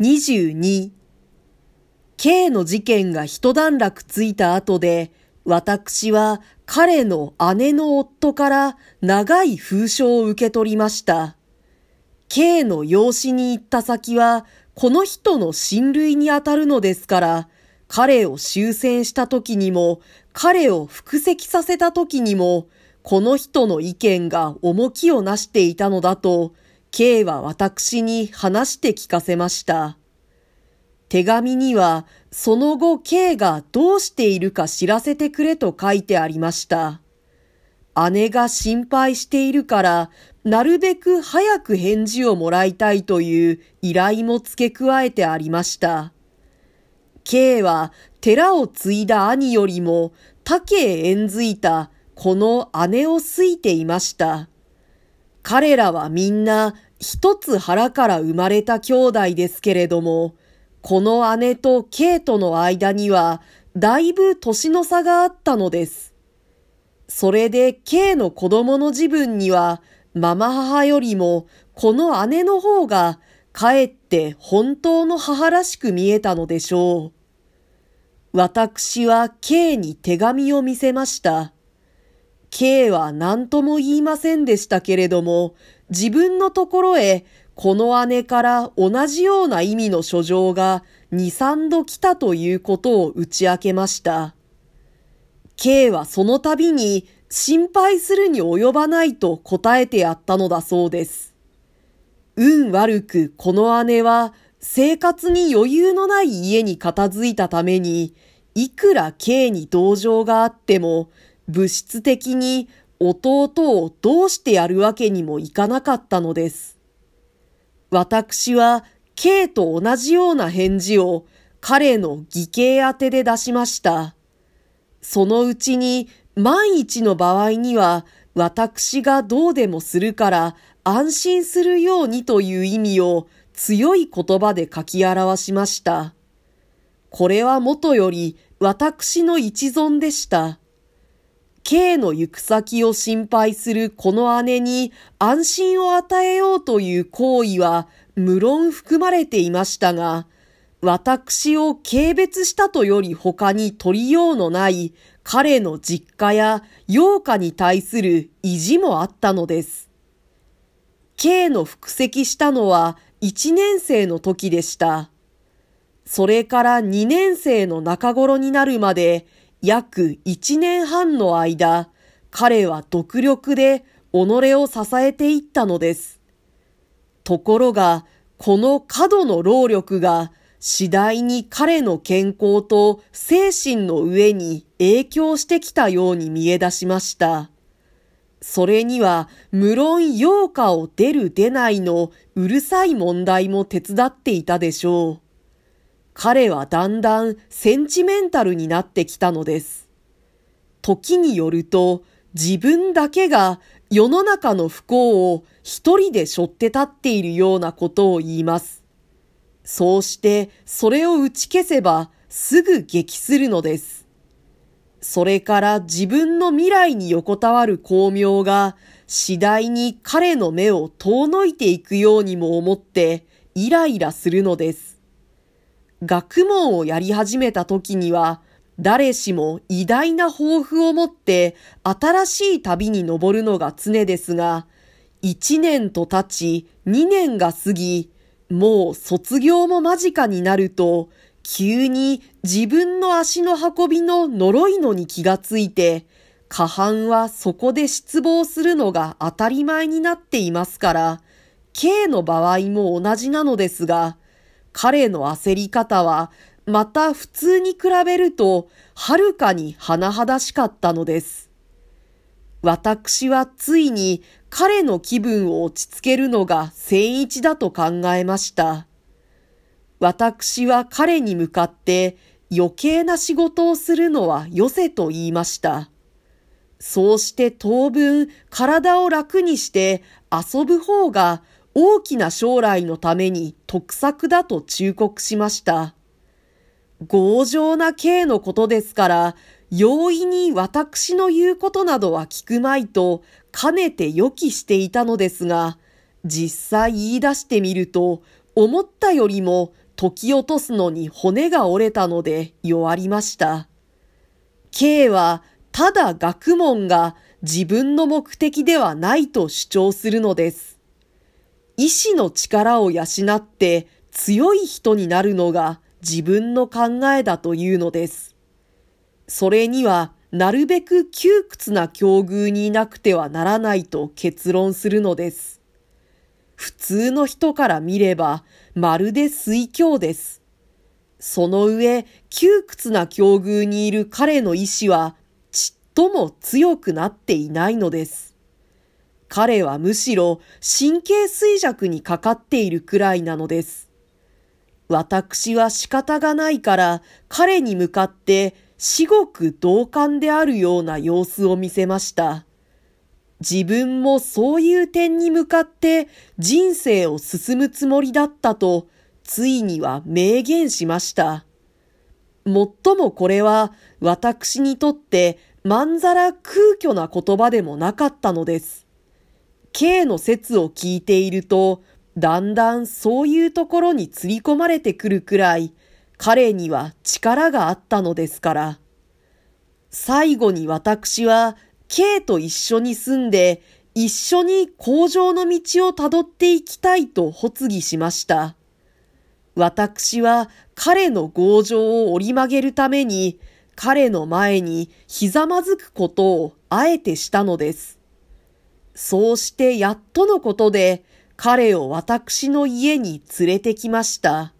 22 K の事件が一段落ついた後で、私は彼の姉の夫から長い封書を受け取りました。K の養子に行った先は、この人の親類にあたるのですから、彼を終戦した時にも、彼を伏席させた時にも、この人の意見が重きをなしていたのだと、K は私に話して聞かせました。手紙には、その後 K がどうしているか知らせてくれと書いてありました。姉が心配しているから、なるべく早く返事をもらいたいという依頼も付け加えてありました。K は寺を継いだ兄よりも他家へ縁づいたこの姉を好いていました。彼らはみんな一つ腹から生まれた兄弟ですけれども、この姉とケイトの間にはだいぶ年の差があったのです。それで K の子供の自分には、ママ母よりもこの姉の方がかえって本当の母らしく見えたのでしょう。私は K に手紙を見せました。K は何とも言いませんでしたけれども、自分のところへこの姉から同じような意味の書状が二三度来たということを打ち明けました。K はその度に心配するに及ばないと答えてやったのだそうです。運悪くこの姉は生活に余裕のない家に片付いたために、いくら K に同情があっても、物質的に弟をどうしてやるわけにもいかなかったのです。私は K と同じような返事を彼の義兄宛てで出しました。そのうちに万一の場合には私がどうでもするから安心するようにという意味を強い言葉で書き表しました。これはもとより私の一存でした。K の行く先を心配するこの姉に安心を与えようという行為は無論含まれていましたが、私を軽蔑したとより他に取りようのない彼の実家や洋家に対する意地もあったのです。K の復籍したのは1年生の時でした。それから2年生の中頃になるまで約1年半の間、彼は独力で己を支えていったのです。ところが、この過度の労力が次第に彼の健康と精神の上に影響してきたように見え出しました。それには無論陽歌を出る出ないのうるさい問題も手伝っていたでしょう。彼はだんだんセンチメンタルになってきたのです。時によると自分だけが世の中の不幸を一人で背負って立っているようなことを言います。そうしてそれを打ち消せばすぐ激するのです。それから自分の未来に横たわる巧妙が次第に彼の目を遠のいていくようにも思ってイライラするのです。学問をやり始めた時には、誰しも偉大な抱負を持って新しい旅に登るのが常ですが、一年と経ち二年が過ぎ、もう卒業も間近になると、急に自分の足の運びの呪いのに気がついて、過半はそこで失望するのが当たり前になっていますから、K の場合も同じなのですが、彼の焦り方は、また普通に比べると、はるかに甚だしかったのです。私はついに彼の気分を落ち着けるのが千一だと考えました。私は彼に向かって余計な仕事をするのはよせと言いました。そうして当分体を楽にして遊ぶ方が大きな将来のために得策だと忠告しました。強情な刑のことですから、容易に私の言うことなどは聞くまいと、かねて予期していたのですが、実際言い出してみると、思ったよりも解き落とすのに骨が折れたので弱りました。K はただ学問が自分の目的ではないと主張するのです。意志の力を養って強い人になるのが自分の考えだというのです。それにはなるべく窮屈な境遇にいなくてはならないと結論するのです。普通の人から見ればまるで水郷です。その上、窮屈な境遇にいる彼の意志はちっとも強くなっていないのです。彼はむしろ神経衰弱にかかっているくらいなのです。私は仕方がないから彼に向かって至極同感であるような様子を見せました。自分もそういう点に向かって人生を進むつもりだったと、ついには明言しました。もっともこれは私にとってまんざら空虚な言葉でもなかったのです。K の説を聞いていると、だんだんそういうところに釣り込まれてくるくらい、彼には力があったのですから。最後に私は K と一緒に住んで、一緒に工場の道をたどっていきたいと発議しました。私は彼の強情を折り曲げるために、彼の前にひざまずくことをあえてしたのです。そうしてやっとのことで、彼を私の家に連れてきました。